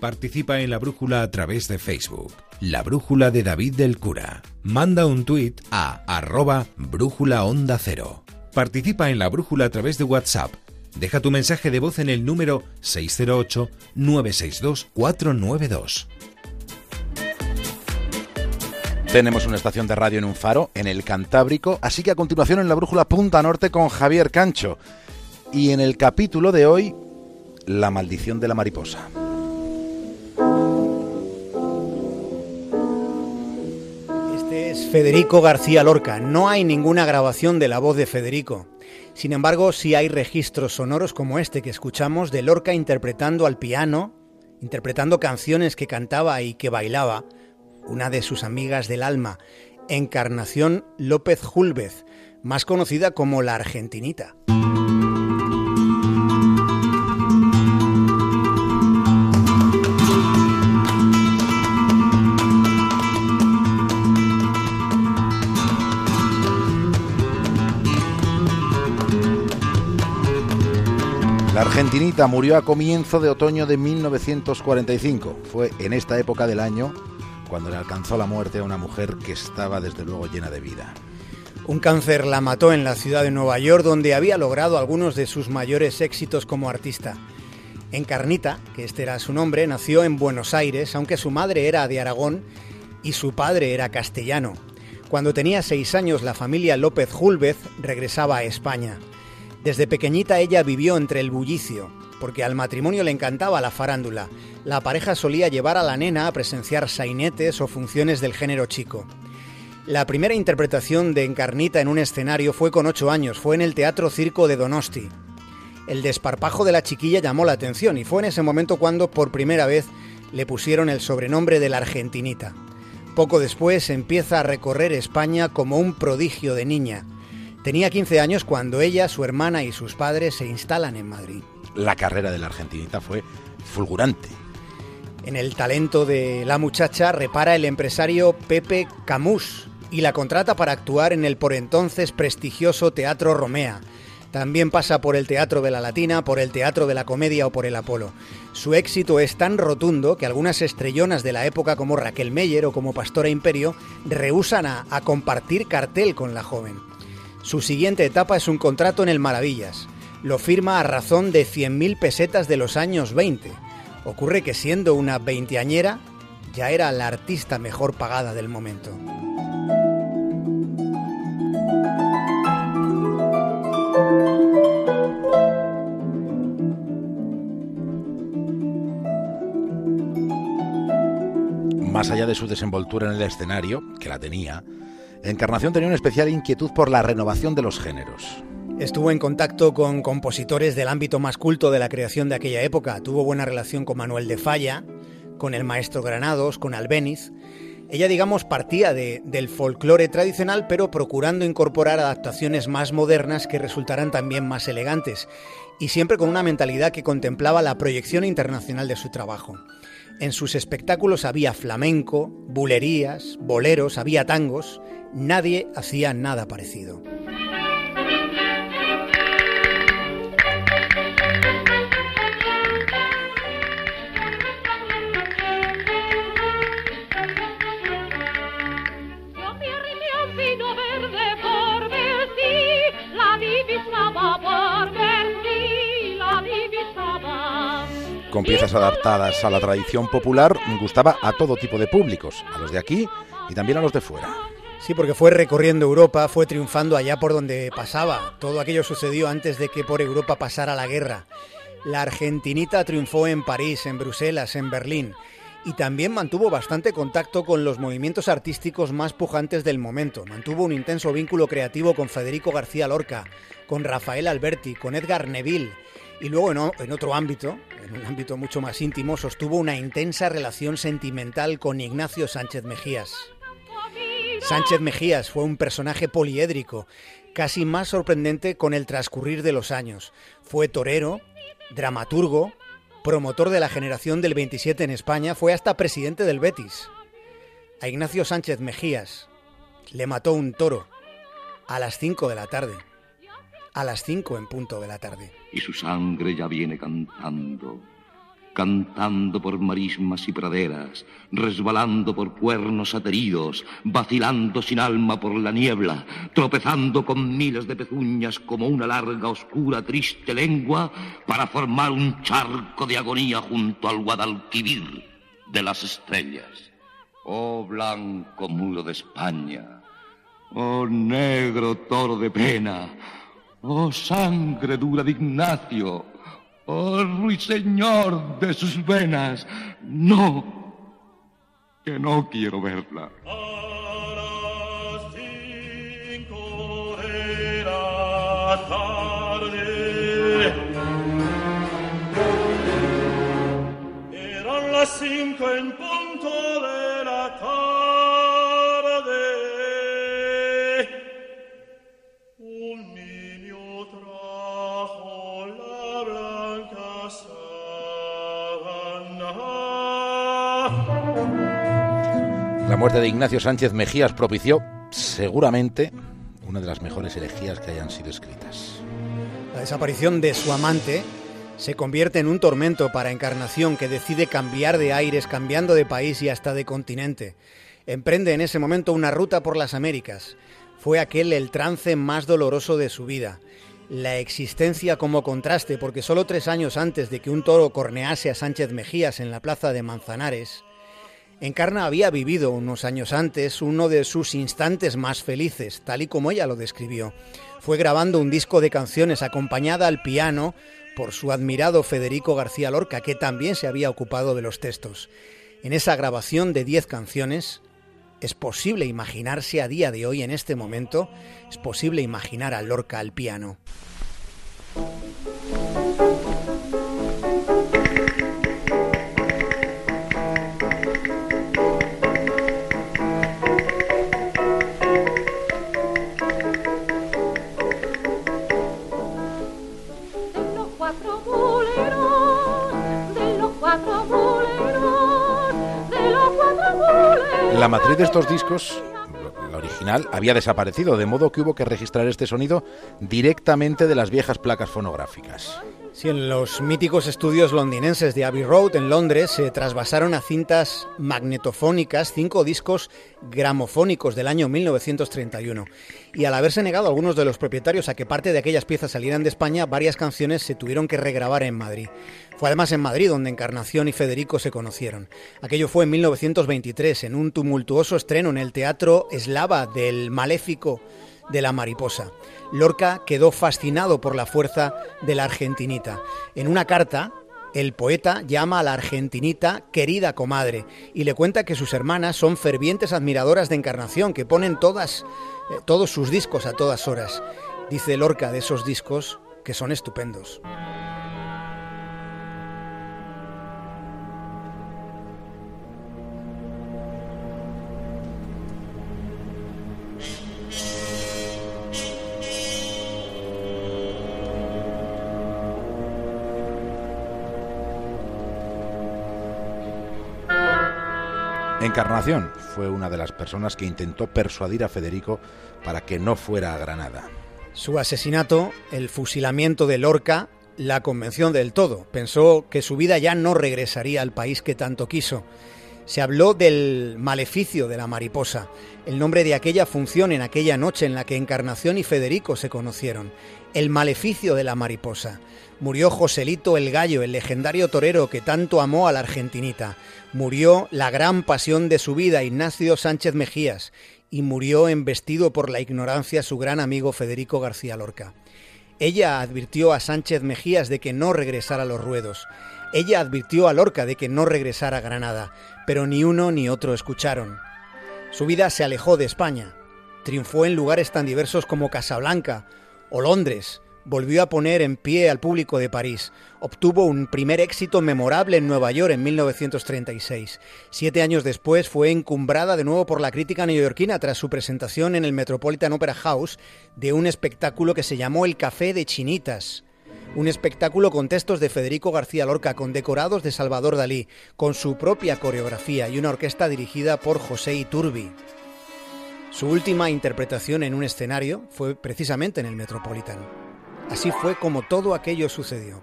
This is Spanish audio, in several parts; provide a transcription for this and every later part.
Participa en la brújula a través de Facebook. La brújula de David del Cura. Manda un tuit a arroba brújula cero. Participa en la brújula a través de WhatsApp. Deja tu mensaje de voz en el número 608-962-492. Tenemos una estación de radio en un faro, en el Cantábrico, así que a continuación en la brújula Punta Norte con Javier Cancho. Y en el capítulo de hoy, la maldición de la mariposa. Es Federico García Lorca. No hay ninguna grabación de la voz de Federico. Sin embargo, sí hay registros sonoros como este que escuchamos de Lorca interpretando al piano, interpretando canciones que cantaba y que bailaba, una de sus amigas del alma, Encarnación López Julvez, más conocida como la Argentinita. Argentinita murió a comienzo de otoño de 1945. Fue en esta época del año cuando le alcanzó la muerte a una mujer que estaba desde luego llena de vida. Un cáncer la mató en la ciudad de Nueva York, donde había logrado algunos de sus mayores éxitos como artista. Encarnita, que este era su nombre, nació en Buenos Aires, aunque su madre era de Aragón y su padre era castellano. Cuando tenía seis años, la familia López Julvez regresaba a España. Desde pequeñita ella vivió entre el bullicio, porque al matrimonio le encantaba la farándula. La pareja solía llevar a la nena a presenciar sainetes o funciones del género chico. La primera interpretación de Encarnita en un escenario fue con ocho años, fue en el Teatro Circo de Donosti. El desparpajo de la chiquilla llamó la atención y fue en ese momento cuando por primera vez le pusieron el sobrenombre de la Argentinita. Poco después empieza a recorrer España como un prodigio de niña. Tenía 15 años cuando ella, su hermana y sus padres se instalan en Madrid. La carrera de la argentinita fue fulgurante. En el talento de la muchacha repara el empresario Pepe Camus y la contrata para actuar en el por entonces prestigioso Teatro Romea. También pasa por el Teatro de la Latina, por el Teatro de la Comedia o por el Apolo. Su éxito es tan rotundo que algunas estrellonas de la época como Raquel Meyer o como Pastora Imperio rehusan a, a compartir cartel con la joven. Su siguiente etapa es un contrato en el Maravillas. Lo firma a razón de 100.000 pesetas de los años 20. Ocurre que siendo una veinteañera, ya era la artista mejor pagada del momento. Más allá de su desenvoltura en el escenario, que la tenía, Encarnación tenía una especial inquietud por la renovación de los géneros. Estuvo en contacto con compositores del ámbito más culto de la creación de aquella época. Tuvo buena relación con Manuel de Falla, con el maestro Granados, con Albéniz. Ella, digamos, partía de, del folclore tradicional, pero procurando incorporar adaptaciones más modernas que resultaran también más elegantes, y siempre con una mentalidad que contemplaba la proyección internacional de su trabajo. En sus espectáculos había flamenco, bulerías, boleros, había tangos, nadie hacía nada parecido. Con piezas adaptadas a la tradición popular, gustaba a todo tipo de públicos, a los de aquí y también a los de fuera. Sí, porque fue recorriendo Europa, fue triunfando allá por donde pasaba. Todo aquello sucedió antes de que por Europa pasara la guerra. La argentinita triunfó en París, en Bruselas, en Berlín y también mantuvo bastante contacto con los movimientos artísticos más pujantes del momento. Mantuvo un intenso vínculo creativo con Federico García Lorca, con Rafael Alberti, con Edgar Neville y luego en, otro ámbito, en un ámbito mucho más íntimo, sostuvo una intensa relación sentimental con Ignacio Sánchez Mejías. Sánchez Mejías fue un personaje poliédrico, casi más sorprendente con el transcurrir de los años. Fue torero, dramaturgo, promotor de la generación del 27 en España, fue hasta presidente del Betis. A Ignacio Sánchez Mejías le mató un toro a las 5 de la tarde a las 5 en punto de la tarde. Y su sangre ya viene cantando, cantando por marismas y praderas, resbalando por cuernos ateridos, vacilando sin alma por la niebla, tropezando con miles de pezuñas como una larga, oscura, triste lengua, para formar un charco de agonía junto al Guadalquivir de las estrellas. Oh blanco muro de España, oh negro toro de pena, oh sangre dura de Ignacio, Oh ruiseñor de sus venas, no, que no quiero verla. Cinco en muerte de Ignacio Sánchez Mejías propició, seguramente, una de las mejores elegías que hayan sido escritas. La desaparición de su amante se convierte en un tormento para Encarnación que decide cambiar de aires, cambiando de país y hasta de continente. Emprende en ese momento una ruta por las Américas. Fue aquel el trance más doloroso de su vida. La existencia como contraste, porque solo tres años antes de que un toro cornease a Sánchez Mejías en la plaza de Manzanares, Encarna había vivido unos años antes uno de sus instantes más felices, tal y como ella lo describió. Fue grabando un disco de canciones acompañada al piano por su admirado Federico García Lorca, que también se había ocupado de los textos. En esa grabación de 10 canciones, es posible imaginarse a día de hoy, en este momento, es posible imaginar a Lorca al piano. Estos discos, la original, había desaparecido, de modo que hubo que registrar este sonido directamente de las viejas placas fonográficas. Sí, en los míticos estudios londinenses de Abbey Road en Londres se trasvasaron a cintas magnetofónicas cinco discos gramofónicos del año 1931. Y al haberse negado algunos de los propietarios a que parte de aquellas piezas salieran de España, varias canciones se tuvieron que regrabar en Madrid. Fue además en Madrid donde Encarnación y Federico se conocieron. Aquello fue en 1923, en un tumultuoso estreno en el Teatro Eslava del Maléfico de la Mariposa. Lorca quedó fascinado por la fuerza de la argentinita. En una carta, el poeta llama a la argentinita querida comadre y le cuenta que sus hermanas son fervientes admiradoras de Encarnación, que ponen todas, eh, todos sus discos a todas horas. Dice Lorca de esos discos que son estupendos. Encarnación fue una de las personas que intentó persuadir a Federico para que no fuera a Granada. Su asesinato, el fusilamiento de Lorca, la convención del todo. Pensó que su vida ya no regresaría al país que tanto quiso. Se habló del maleficio de la mariposa, el nombre de aquella función en aquella noche en la que Encarnación y Federico se conocieron. El maleficio de la mariposa. Murió Joselito el Gallo, el legendario torero que tanto amó a la argentinita. Murió la gran pasión de su vida, Ignacio Sánchez Mejías. Y murió embestido por la ignorancia su gran amigo Federico García Lorca. Ella advirtió a Sánchez Mejías de que no regresara a los ruedos. Ella advirtió a Lorca de que no regresara a Granada, pero ni uno ni otro escucharon. Su vida se alejó de España. Triunfó en lugares tan diversos como Casablanca o Londres. Volvió a poner en pie al público de París. Obtuvo un primer éxito memorable en Nueva York en 1936. Siete años después fue encumbrada de nuevo por la crítica neoyorquina tras su presentación en el Metropolitan Opera House de un espectáculo que se llamó El Café de Chinitas. Un espectáculo con textos de Federico García Lorca, con decorados de Salvador Dalí, con su propia coreografía y una orquesta dirigida por José Iturbi. Su última interpretación en un escenario fue precisamente en el Metropolitan. Así fue como todo aquello sucedió.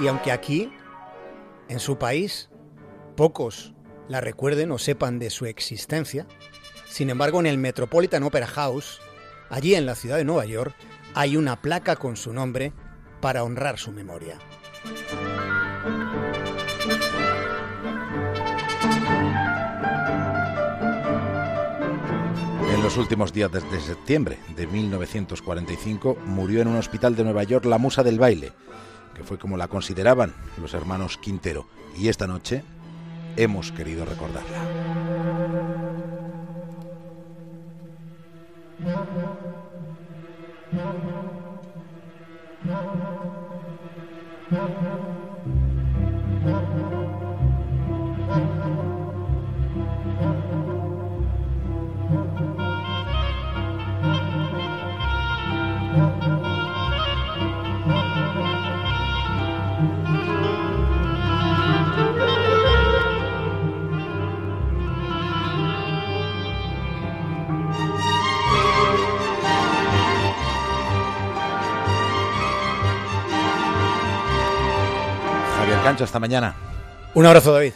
Y aunque aquí En su país, pocos la recuerden o sepan de su existencia. Sin embargo, en el Metropolitan Opera House, allí en la ciudad de Nueva York, hay una placa con su nombre para honrar su memoria. En los últimos días desde septiembre de 1945 murió en un hospital de Nueva York la musa del baile, que fue como la consideraban los hermanos Quintero. Y esta noche hemos querido recordarla. Hasta mañana. Un abrazo, David.